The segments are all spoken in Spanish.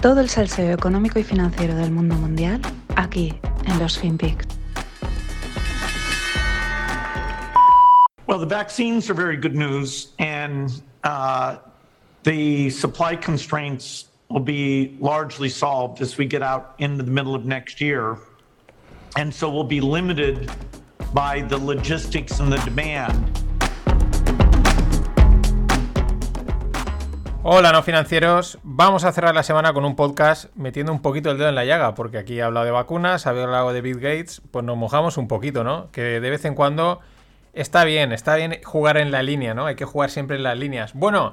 Todo el salseo económico y financiero del mundo mundial aquí en los FinPix. Well, the vaccines are very good news, and uh, the supply constraints will be largely solved as we get out into the middle of next year. And so we'll be limited by the logistics and the demand. Hola, no financieros. Vamos a cerrar la semana con un podcast metiendo un poquito el dedo en la llaga, porque aquí he hablado de vacunas, he hablado de Bill Gates, pues nos mojamos un poquito, ¿no? Que de vez en cuando está bien, está bien jugar en la línea, ¿no? Hay que jugar siempre en las líneas. Bueno,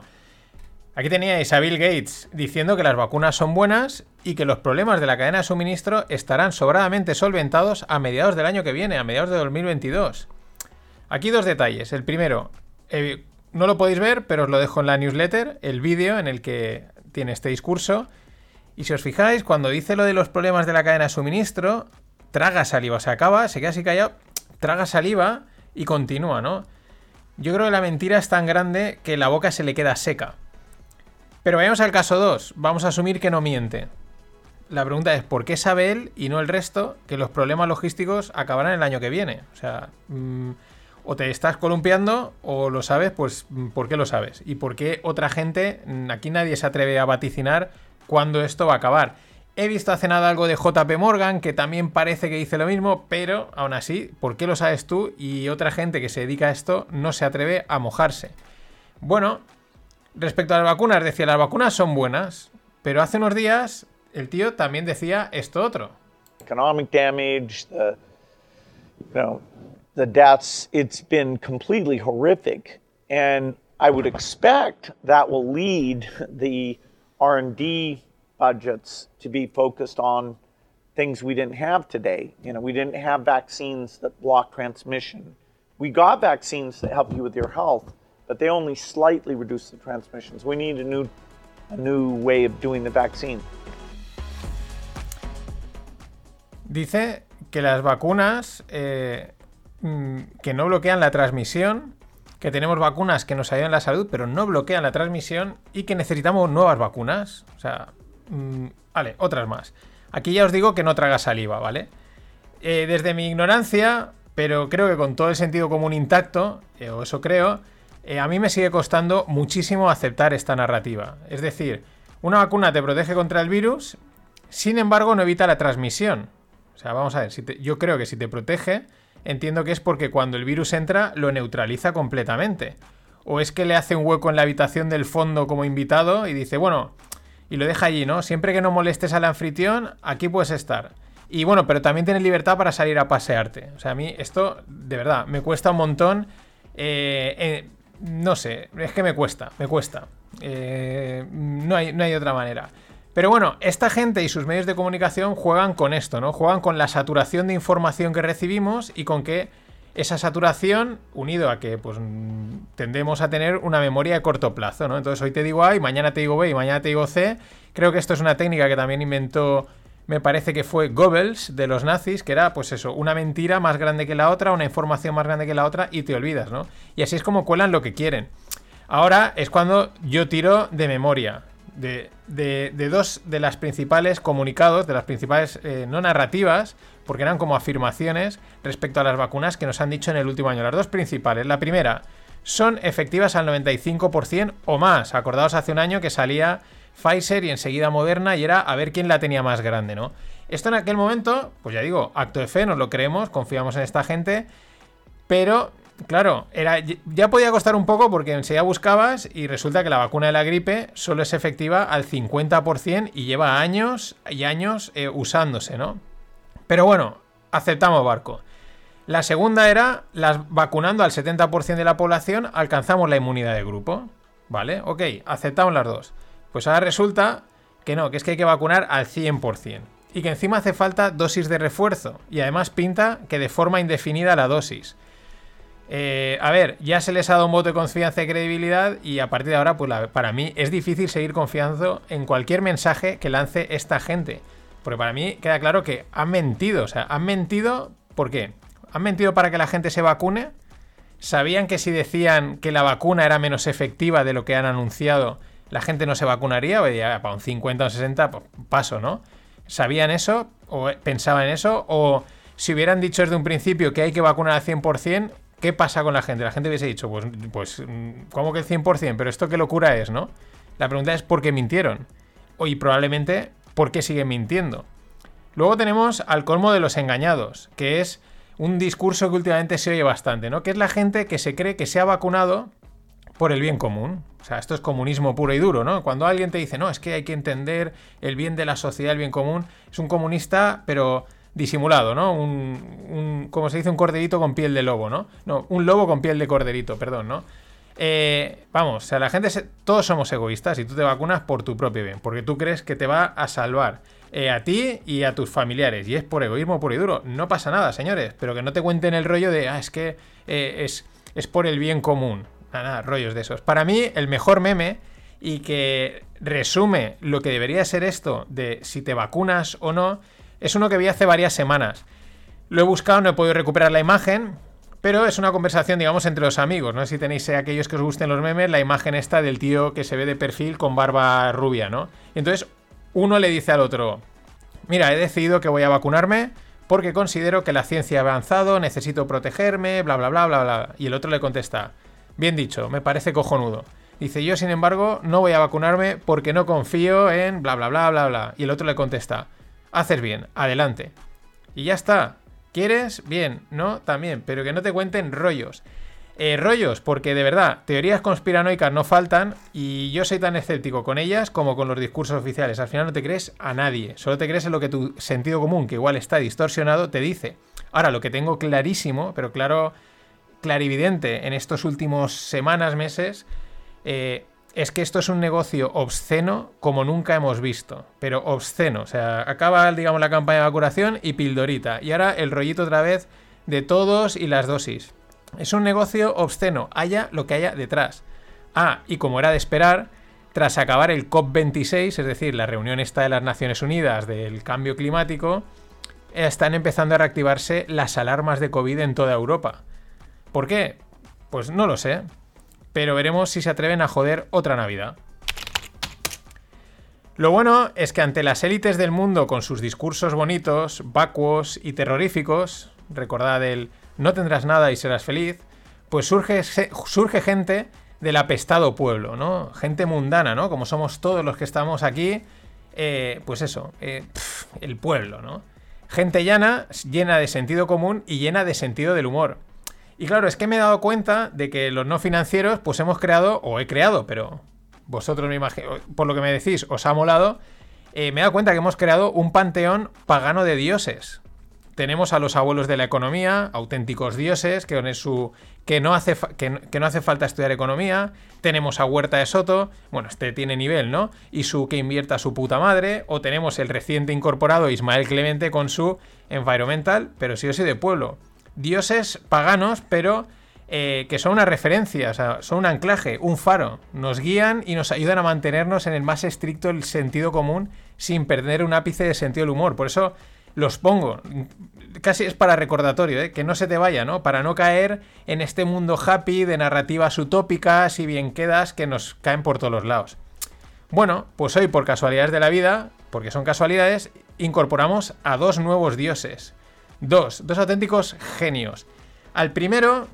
aquí teníais a Bill Gates diciendo que las vacunas son buenas y que los problemas de la cadena de suministro estarán sobradamente solventados a mediados del año que viene, a mediados de 2022. Aquí dos detalles. El primero, eh, no lo podéis ver, pero os lo dejo en la newsletter, el vídeo en el que tiene este discurso. Y si os fijáis, cuando dice lo de los problemas de la cadena de suministro, traga saliva, se acaba, se queda así callado, traga saliva y continúa, ¿no? Yo creo que la mentira es tan grande que la boca se le queda seca. Pero vayamos al caso 2, vamos a asumir que no miente. La pregunta es, ¿por qué sabe él y no el resto que los problemas logísticos acabarán el año que viene? O sea, mm, o te estás columpiando o lo sabes, pues ¿por qué lo sabes? Y por qué otra gente, aquí nadie se atreve a vaticinar cuándo esto va a acabar. He visto hace nada algo de JP Morgan, que también parece que dice lo mismo, pero aún así, ¿por qué lo sabes tú y otra gente que se dedica a esto no se atreve a mojarse? Bueno, respecto a las vacunas, decía, las vacunas son buenas, pero hace unos días el tío también decía esto otro. Economic damage, the deaths, it's been completely horrific. And I would expect that will lead the R&D budgets to be focused on things we didn't have today. You know, we didn't have vaccines that block transmission. We got vaccines that help you with your health, but they only slightly reduce the transmissions. We need a new a new way of doing the vaccine. Dice que las vacunas eh, que no bloquean la transmisión, que tenemos vacunas que nos ayudan en la salud, pero no bloquean la transmisión y que necesitamos nuevas vacunas. O sea, mm, vale, otras más. Aquí ya os digo que no traga saliva, ¿vale? Eh, desde mi ignorancia, pero creo que con todo el sentido común intacto, eh, o eso creo, eh, a mí me sigue costando muchísimo aceptar esta narrativa. Es decir, una vacuna te protege contra el virus, sin embargo no evita la transmisión. O sea, vamos a ver, yo creo que si te protege, entiendo que es porque cuando el virus entra lo neutraliza completamente. O es que le hace un hueco en la habitación del fondo como invitado y dice, bueno, y lo deja allí, ¿no? Siempre que no molestes al anfitrión, aquí puedes estar. Y bueno, pero también tienes libertad para salir a pasearte. O sea, a mí esto, de verdad, me cuesta un montón. Eh, eh, no sé, es que me cuesta, me cuesta. Eh, no, hay, no hay otra manera. Pero bueno, esta gente y sus medios de comunicación juegan con esto, ¿no? Juegan con la saturación de información que recibimos y con que esa saturación, unido a que pues tendemos a tener una memoria de corto plazo, ¿no? Entonces hoy te digo A y mañana te digo B y mañana te digo C. Creo que esto es una técnica que también inventó, me parece que fue Goebbels de los nazis, que era pues eso, una mentira más grande que la otra, una información más grande que la otra y te olvidas, ¿no? Y así es como cuelan lo que quieren. Ahora es cuando yo tiro de memoria de, dos de las principales comunicados, de las principales eh, no narrativas, porque eran como afirmaciones respecto a las vacunas que nos han dicho en el último año. Las dos principales. La primera, son efectivas al 95% o más. Acordaos hace un año que salía Pfizer y enseguida Moderna y era a ver quién la tenía más grande, ¿no? Esto en aquel momento, pues ya digo, acto de fe, nos lo creemos, confiamos en esta gente, pero Claro, era, ya podía costar un poco porque enseguida buscabas y resulta que la vacuna de la gripe solo es efectiva al 50% y lleva años y años eh, usándose, ¿no? Pero bueno, aceptamos barco. La segunda era, las vacunando al 70% de la población alcanzamos la inmunidad de grupo. ¿Vale? Ok, aceptamos las dos. Pues ahora resulta que no, que es que hay que vacunar al 100%. Y que encima hace falta dosis de refuerzo. Y además pinta que de forma indefinida la dosis. Eh, a ver, ya se les ha dado un voto de confianza y credibilidad y a partir de ahora, pues para mí es difícil seguir confiando en cualquier mensaje que lance esta gente. Porque para mí queda claro que han mentido. O sea, han mentido, ¿por qué? Han mentido para que la gente se vacune. Sabían que si decían que la vacuna era menos efectiva de lo que han anunciado, la gente no se vacunaría, o ya, para un 50 o un 60, pues paso, ¿no? ¿Sabían eso? ¿O pensaban en eso? ¿O si hubieran dicho desde un principio que hay que vacunar al 100%, ¿qué pasa con la gente? La gente hubiese dicho, pues, pues ¿cómo que el 100%? Pero esto qué locura es, ¿no? La pregunta es ¿por qué mintieron? Y probablemente, ¿por qué siguen mintiendo? Luego tenemos al colmo de los engañados, que es un discurso que últimamente se oye bastante, ¿no? Que es la gente que se cree que se ha vacunado por el bien común. O sea, esto es comunismo puro y duro, ¿no? Cuando alguien te dice, no, es que hay que entender el bien de la sociedad, el bien común, es un comunista, pero disimulado, ¿no? Un, como se dice, un corderito con piel de lobo, ¿no? No, un lobo con piel de corderito, perdón, ¿no? Eh, vamos, o sea, la gente, todos somos egoístas y tú te vacunas por tu propio bien, porque tú crees que te va a salvar eh, a ti y a tus familiares, y es por egoísmo puro y duro. No pasa nada, señores, pero que no te cuenten el rollo de, ah, es que eh, es, es por el bien común. Nada, rollos de esos. Para mí, el mejor meme y que resume lo que debería ser esto de si te vacunas o no, es uno que vi hace varias semanas. Lo he buscado, no he podido recuperar la imagen, pero es una conversación, digamos, entre los amigos. No si tenéis aquellos que os gusten los memes, la imagen esta del tío que se ve de perfil con barba rubia, ¿no? entonces uno le dice al otro, mira, he decidido que voy a vacunarme porque considero que la ciencia ha avanzado, necesito protegerme, bla, bla, bla, bla, bla. Y el otro le contesta, bien dicho, me parece cojonudo. Dice, yo sin embargo no voy a vacunarme porque no confío en bla, bla, bla, bla, bla. Y el otro le contesta, haces bien, adelante. Y ya está. ¿Quieres? Bien, ¿no? También, pero que no te cuenten rollos. Eh, rollos, porque de verdad, teorías conspiranoicas no faltan y yo soy tan escéptico con ellas como con los discursos oficiales. Al final no te crees a nadie, solo te crees en lo que tu sentido común, que igual está distorsionado, te dice. Ahora, lo que tengo clarísimo, pero claro, clarividente en estos últimos semanas, meses, eh, es que esto es un negocio obsceno como nunca hemos visto. Pero obsceno. O sea, acaba, digamos, la campaña de vacunación y pildorita. Y ahora el rollito otra vez de todos y las dosis. Es un negocio obsceno, haya lo que haya detrás. Ah, y como era de esperar, tras acabar el COP26, es decir, la reunión esta de las Naciones Unidas del cambio climático, están empezando a reactivarse las alarmas de COVID en toda Europa. ¿Por qué? Pues no lo sé pero veremos si se atreven a joder otra Navidad. Lo bueno es que ante las élites del mundo con sus discursos bonitos, vacuos y terroríficos, recordad el no tendrás nada y serás feliz, pues surge, surge gente del apestado pueblo, ¿no? Gente mundana, ¿no? Como somos todos los que estamos aquí, eh, pues eso, eh, el pueblo, ¿no? Gente llana, llena de sentido común y llena de sentido del humor. Y claro, es que me he dado cuenta de que los no financieros, pues hemos creado, o he creado, pero vosotros me imagino, por lo que me decís, os ha molado, eh, me he dado cuenta que hemos creado un panteón pagano de dioses. Tenemos a los abuelos de la economía, auténticos dioses, que, su, que, no hace que, no hace falta estudiar economía. Tenemos a Huerta de Soto, bueno, este tiene nivel, ¿no? Y su que invierta su puta madre. O tenemos el reciente incorporado Ismael Clemente con su environmental, pero sí o sí de pueblo dioses paganos, pero eh, que son una referencia, o sea, son un anclaje, un faro. Nos guían y nos ayudan a mantenernos en el más estricto el sentido común sin perder un ápice de sentido del humor. Por eso los pongo. Casi es para recordatorio, ¿eh? que no se te vaya, ¿no? Para no caer en este mundo happy de narrativas utópicas y bien quedas que nos caen por todos los lados. Bueno, pues hoy por casualidades de la vida, porque son casualidades, incorporamos a dos nuevos dioses. Dos, dos auténticos genios. Al primero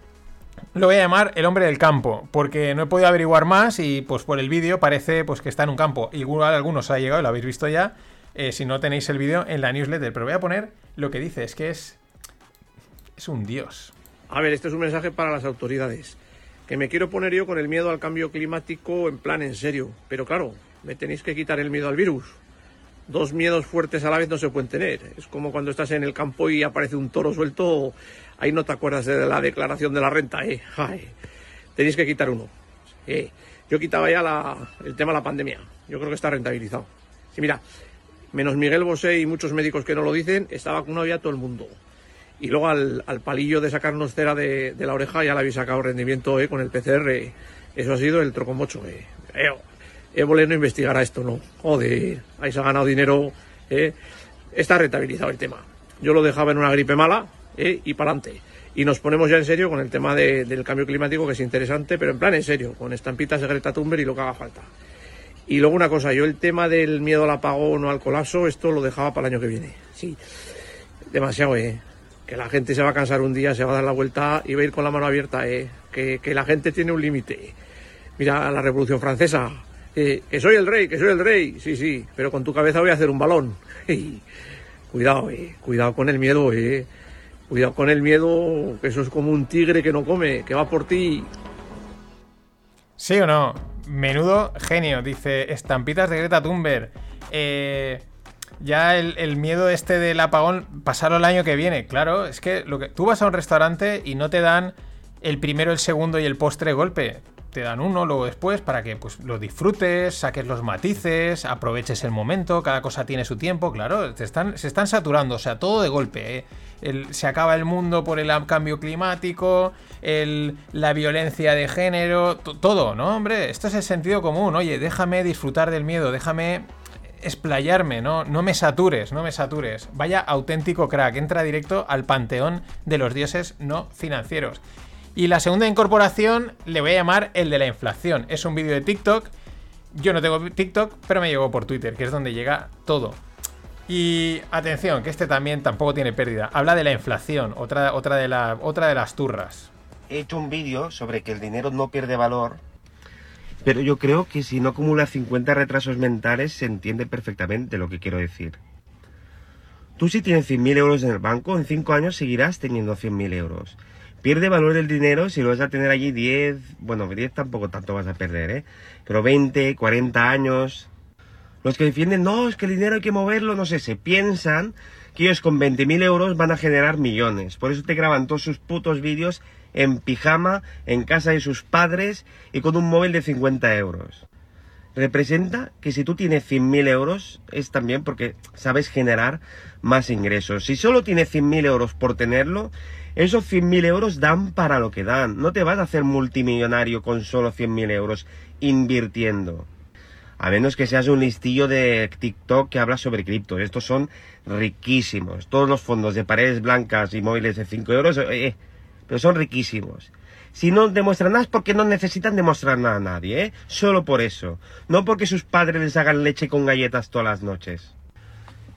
lo voy a llamar el hombre del campo, porque no he podido averiguar más y pues por el vídeo parece pues que está en un campo. Igual algunos ha llegado, lo habéis visto ya. Eh, si no tenéis el vídeo en la newsletter, pero voy a poner lo que dice, es que es es un dios. A ver, este es un mensaje para las autoridades. Que me quiero poner yo con el miedo al cambio climático en plan en serio. Pero claro, me tenéis que quitar el miedo al virus dos miedos fuertes a la vez no se pueden tener. Es como cuando estás en el campo y aparece un toro suelto, ahí no te acuerdas de la declaración de la renta, ¿eh? tenéis que quitar uno. Yo quitaba ya el tema de la pandemia. Yo creo que está rentabilizado. Sí, mira, menos Miguel Bosé y muchos médicos que no lo dicen, está vacunado ya todo el mundo. Y luego al, palillo de sacarnos cera de, la oreja ya le habéis sacado rendimiento ¿eh? con el PCR. Eso ha sido el trocomocho. Eh. Évole no investigará esto, ¿no? Joder, ahí se ha ganado dinero, ¿eh? Está rentabilizado el tema. Yo lo dejaba en una gripe mala, ¿eh? Y para adelante. Y nos ponemos ya en serio con el tema del cambio climático, que es interesante, pero en plan en serio, con estampitas de Greta y lo que haga falta. Y luego una cosa, yo el tema del miedo al apagón o al colapso, esto lo dejaba para el año que viene. Sí, demasiado, ¿eh? Que la gente se va a cansar un día, se va a dar la vuelta y va a ir con la mano abierta, ¿eh? Que, que la gente tiene un límite. Mira la Revolución Francesa, eh, que soy el rey, que soy el rey, sí, sí, pero con tu cabeza voy a hacer un balón. cuidado, eh, cuidado con el miedo, eh. Cuidado con el miedo, que eso es como un tigre que no come, que va por ti. ¿Sí o no? Menudo genio, dice estampitas de Greta Thunberg. Eh, ya el, miedo este del apagón, pasarlo el año que viene. Claro, es que, lo que tú vas a un restaurante y no te dan el primero, el segundo y el postre golpe te dan uno, luego después, para que pues, lo disfrutes, saques los matices, aproveches el momento, cada cosa tiene su tiempo, claro, están, se están saturando, o sea, todo de golpe. ¿eh? se acaba el mundo por el cambio climático, la violencia de género, todo, ¿no? Hombre, esto es el sentido común, oye, déjame disfrutar del miedo, déjame explayarme, ¿no? No me satures, no me satures. Vaya auténtico crack, entra directo al panteón de los dioses no financieros. Y la segunda incorporación le voy a llamar el de la inflación. Es un vídeo de TikTok. Yo no tengo TikTok, pero me llegó por Twitter, que es donde llega todo. Y atención, que este también tampoco tiene pérdida. Habla de la inflación, otra, otra, de, la, otra de las turras. He hecho un vídeo sobre que el dinero no pierde valor, pero yo creo que si no acumula 50 retrasos mentales se entiende perfectamente lo que quiero decir. Tú si tienes 100.000 euros en el banco, en 5 años seguirás teniendo 100.000 euros pierde valor el dinero si lo vas a tener allí 10, bueno, 10 tampoco tanto vas a perder, ¿eh? Pero 20, 40 años. Los que defienden, no, es que el dinero hay que moverlo, no sé, se piensan que ellos con 20.000 euros van a generar millones. Por eso te graban todos sus putos vídeos en pijama, en casa de sus padres y con un móvil de 50 euros. Representa que si tú tienes 100.000 euros es también porque sabes generar más ingresos. Si solo tienes 100.000 euros por tenerlo, esos 100.000 euros dan para lo que dan. No te vas a hacer multimillonario con solo 100.000 euros invirtiendo. A menos que seas un listillo de TikTok que habla sobre cripto. Estos son riquísimos. Todos los fondos de paredes blancas y móviles de 5 euros, eh, eh, pero son riquísimos. Si no demuestran nada es porque no necesitan demostrar nada a nadie, ¿eh? Solo por eso. No porque sus padres les hagan leche con galletas todas las noches.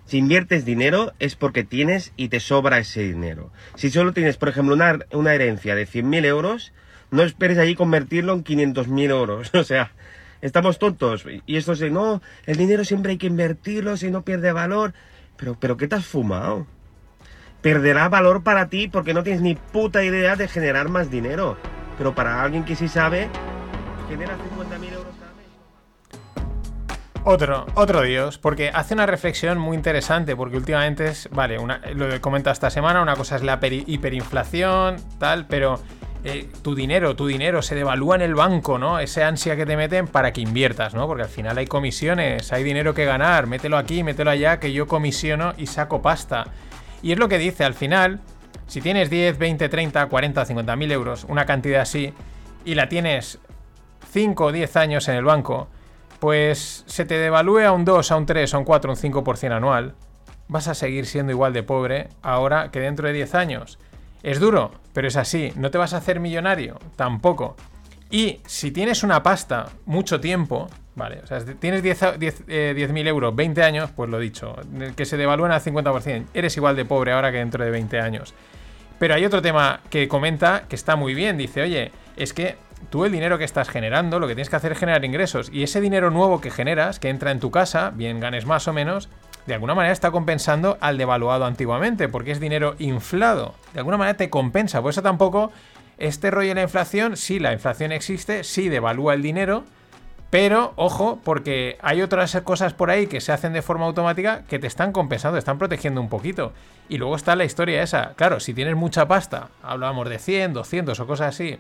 Si inviertes dinero es porque tienes y te sobra ese dinero. Si solo tienes, por ejemplo, una, una herencia de 100.000 euros, no esperes allí convertirlo en 500.000 euros. O sea, estamos tontos. Y esto es no, el dinero siempre hay que invertirlo si no pierde valor. Pero, pero ¿qué te has fumado? Perderá valor para ti porque no tienes ni puta idea de generar más dinero. Pero para alguien que sí sabe, genera 50.000 euros. Otro, otro dios, porque hace una reflexión muy interesante, porque últimamente es, vale, una, lo he comentado esta semana, una cosa es la hiperinflación, tal, pero eh, tu dinero, tu dinero se devalúa en el banco, ¿no? Ese ansia que te meten para que inviertas, ¿no? Porque al final hay comisiones, hay dinero que ganar, mételo aquí, mételo allá, que yo comisiono y saco pasta. Y es lo que dice, al final, si tienes 10, 20, 30, 40, 50 mil euros, una cantidad así, y la tienes 5 o 10 años en el banco, pues se te devalúe a un 2, a un 3, a un 4, a un 5% anual, vas a seguir siendo igual de pobre ahora que dentro de 10 años. Es duro, pero es así. ¿No te vas a hacer millonario? Tampoco. Y si tienes una pasta mucho tiempo, vale, o sea, tienes 10.000 10, eh, euros, 20 años, pues lo dicho, que se devalúen al 50%, eres igual de pobre ahora que dentro de 20 años. Pero hay otro tema que comenta que está muy bien, dice, oye, es que tú el dinero que estás generando, lo que tienes que hacer es generar ingresos. Y ese dinero nuevo que generas, que entra en tu casa, bien ganes más o menos, de alguna manera está compensando al devaluado antiguamente, porque es dinero inflado. De alguna manera te compensa. Por eso tampoco este rollo de la inflación, sí, la inflación existe, sí devalúa el dinero, pero ojo, porque hay otras cosas por ahí que se hacen de forma automática que te están compensando, están protegiendo un poquito. Y luego está la historia esa. Claro, si tienes mucha pasta, hablábamos de 100, 200 o cosas así,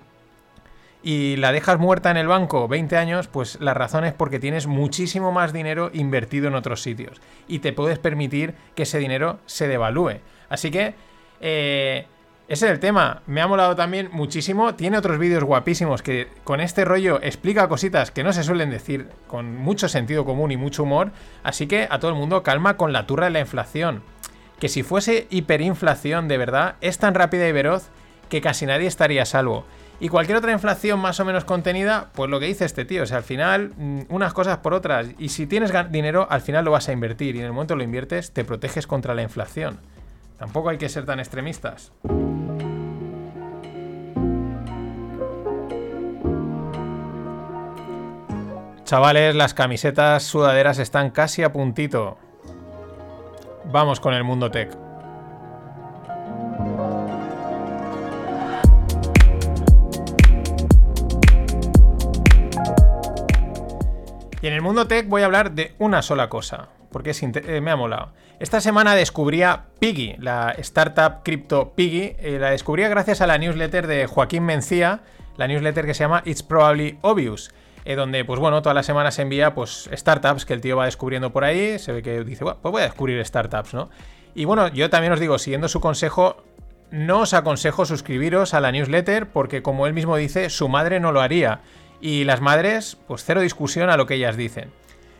y la dejas muerta en el banco 20 años, pues la razón es porque tienes muchísimo más dinero invertido en otros sitios y te puedes permitir que ese dinero se devalúe. Así que eh, ese es el tema. Me ha molado también muchísimo. Tiene otros vídeos guapísimos que con este rollo explica cositas que no se suelen decir con mucho sentido común y mucho humor. Así que a todo el mundo calma con la turra de la inflación. Que si fuese hiperinflación de verdad, es tan rápida y veloz que casi nadie estaría a salvo. Y cualquier otra inflación más o menos contenida, pues lo que dice este tío, o sea, al final, mm, unas cosas por otras. Y si tienes dinero, al final lo vas a invertir. Y en el momento lo inviertes, te proteges contra la inflación. Tampoco hay que ser tan extremistas. Chavales, las camisetas sudaderas están casi a puntito. Vamos con el mundo tech. Mundo tech voy a hablar de una sola cosa, porque eh, me ha molado. Esta semana descubría Piggy, la startup cripto Piggy. Eh, la descubría gracias a la newsletter de Joaquín Mencía, la newsletter que se llama It's Probably Obvious. Eh, donde, pues bueno, todas las semanas envía pues startups que el tío va descubriendo por ahí. Se ve que dice, bueno, pues voy a descubrir startups, ¿no? Y bueno, yo también os digo, siguiendo su consejo, no os aconsejo suscribiros a la newsletter porque, como él mismo dice, su madre no lo haría. Y las madres, pues cero discusión a lo que ellas dicen.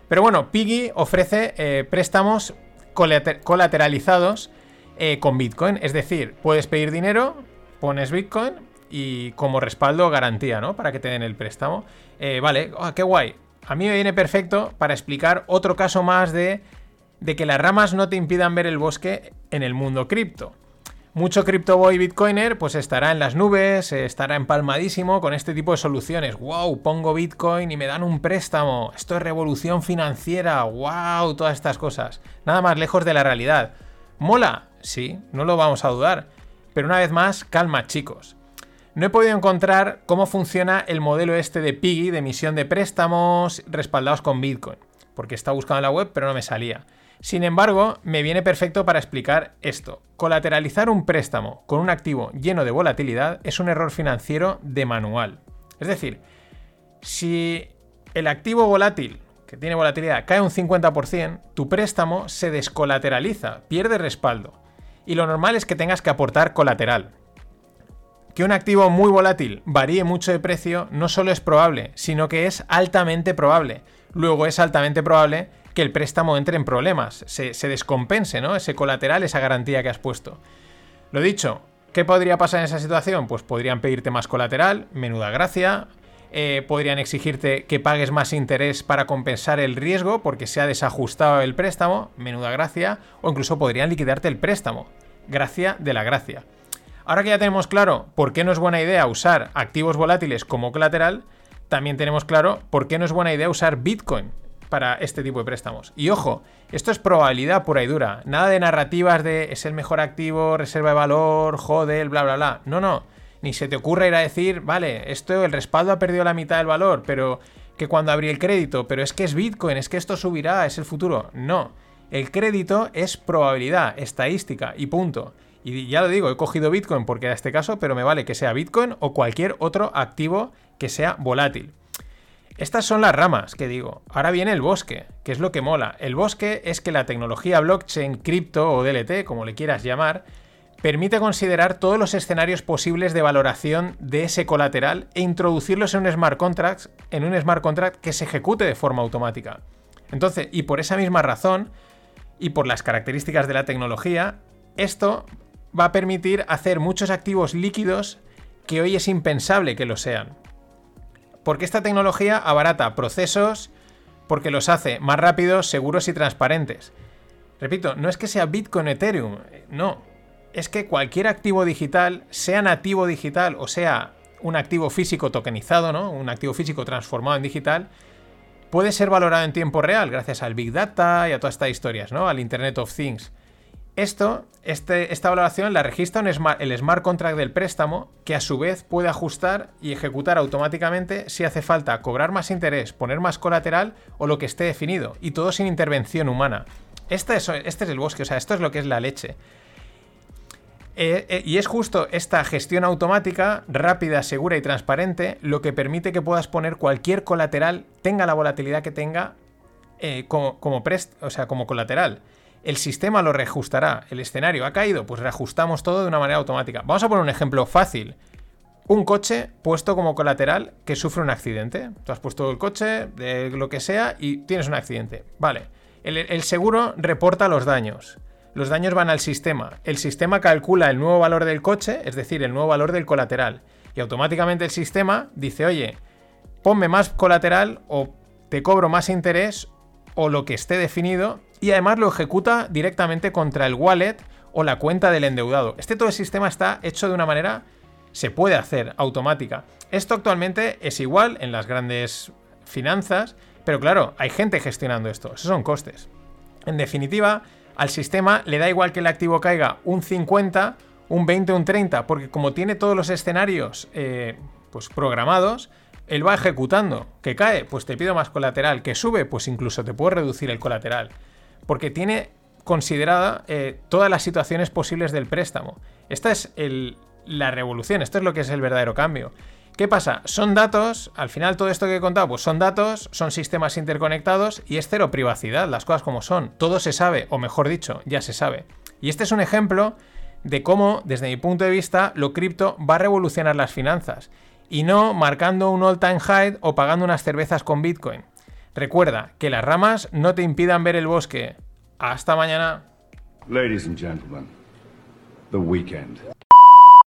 Pero bueno, Piggy ofrece eh, préstamos colateralizados eh, con Bitcoin. Es decir, puedes pedir dinero, pones Bitcoin y como respaldo garantía, ¿no? Para que te den el préstamo. Eh, vale, ah, qué guay. A mí me viene perfecto para explicar otro caso más de, de que las ramas no te impidan ver el bosque en el mundo cripto. Mucho CryptoBoy Bitcoiner pues estará en las nubes, estará empalmadísimo con este tipo de soluciones. ¡Wow! Pongo Bitcoin y me dan un préstamo. Esto es revolución financiera. ¡Wow! Todas estas cosas. Nada más lejos de la realidad. ¿Mola? Sí, no lo vamos a dudar. Pero una vez más, calma chicos. No he podido encontrar cómo funciona el modelo este de Piggy de emisión de préstamos respaldados con Bitcoin, porque estaba buscando en la web pero no me salía. Sin embargo, me viene perfecto para explicar esto. Colateralizar un préstamo con un activo lleno de volatilidad es un error financiero de manual. Es decir, si el activo volátil, que tiene volatilidad, cae un 50%, tu préstamo se descolateraliza, pierde respaldo. Y lo normal es que tengas que aportar colateral. Que un activo muy volátil varíe mucho de precio no solo es probable, sino que es altamente probable. Luego es altamente probable que el préstamo entre en problemas, se, descompense, ¿no? Ese colateral, esa garantía que has puesto. Lo dicho, ¿qué podría pasar en esa situación? Pues podrían pedirte más colateral, menuda gracia. Eh, podrían exigirte que pagues más interés para compensar el riesgo porque se ha desajustado el préstamo, menuda gracia. O incluso podrían liquidarte el préstamo, gracia de la gracia. Ahora que ya tenemos claro por qué no es buena idea usar activos volátiles como colateral, también tenemos claro por qué no es buena idea usar Bitcoin para este tipo de préstamos. Y ojo, esto es probabilidad pura y dura. Nada de narrativas de es el mejor activo, reserva de valor, joder, bla, bla, bla. No, no. Ni se te ocurra ir a decir, vale, esto, el respaldo ha perdido la mitad del valor, pero que cuando abrí el crédito, pero es que es Bitcoin, es que esto subirá, es el futuro. No. El crédito es probabilidad, estadística y punto. Y ya lo digo, he cogido Bitcoin porque era este caso, pero me vale que sea Bitcoin o cualquier otro activo que sea volátil. Estas son las ramas que digo. Ahora viene el bosque, que es lo que mola. El bosque es que la tecnología blockchain, cripto o DLT, como le quieras llamar, permite considerar todos los escenarios posibles de valoración de ese colateral e introducirlos en un smart contract, en un smart contract que se ejecute de forma automática. Entonces, y por esa misma razón, y por las características de la tecnología, esto va a permitir hacer muchos activos líquidos que hoy es impensable que lo sean. Porque esta tecnología abarata procesos porque los hace más rápidos, seguros y transparentes. Repito, no es que sea Bitcoin Ethereum, no. Es que cualquier activo digital, sea nativo digital o sea un activo físico tokenizado, ¿no? Un activo físico transformado en digital, puede ser valorado en tiempo real gracias al Big Data y a todas estas historias, ¿no? Al Internet of Things. Esto, este, esta valoración la registra el smart contract del préstamo, que a su vez puede ajustar y ejecutar automáticamente si hace falta cobrar más interés, poner más colateral o lo que esté definido, y todo sin intervención humana. Este es, este es el bosque, o sea, esto es lo que es la leche. Eh, eh, y es justo esta gestión automática, rápida, segura y transparente, lo que permite que puedas poner cualquier colateral, tenga la volatilidad que tenga, eh, como, como, o sea, como colateral el sistema lo reajustará. El escenario ha caído, pues reajustamos todo de una manera automática. Vamos a poner un ejemplo fácil. Un coche puesto como colateral que sufre un accidente. Tú has puesto el coche, de lo que sea, y tienes un accidente. Vale. El, el seguro reporta los daños. Los daños van al sistema. El sistema calcula el nuevo valor del coche, es decir, el nuevo valor del colateral. Y automáticamente el sistema dice, oye, ponme más colateral o te cobro más interés o lo que esté definido y además lo ejecuta directamente contra el wallet o la cuenta del endeudado. Este todo el sistema está hecho de una manera, se puede hacer automática. Esto actualmente es igual en las grandes finanzas, pero claro, hay gente gestionando esto, esos son costes. En definitiva, al sistema le da igual que el activo caiga un 50, un 20, un 30, porque como tiene todos los escenarios eh, pues programados, él va ejecutando. Que cae, pues te pido más colateral. Que sube, pues incluso te puedo reducir el colateral. Porque tiene considerada eh, todas las situaciones posibles del préstamo. Esta es la revolución, esto es lo que es el verdadero cambio. ¿Qué pasa? Son datos, al final todo esto que he contado, pues son datos, son sistemas interconectados y es cero privacidad, las cosas como son. Todo se sabe, o mejor dicho, ya se sabe. Y este es un ejemplo de cómo, desde mi punto de vista, lo cripto va a revolucionar las finanzas. Y no marcando un all-time high o pagando unas cervezas con Bitcoin. Recuerda que las ramas no te impidan ver el bosque. Hasta mañana.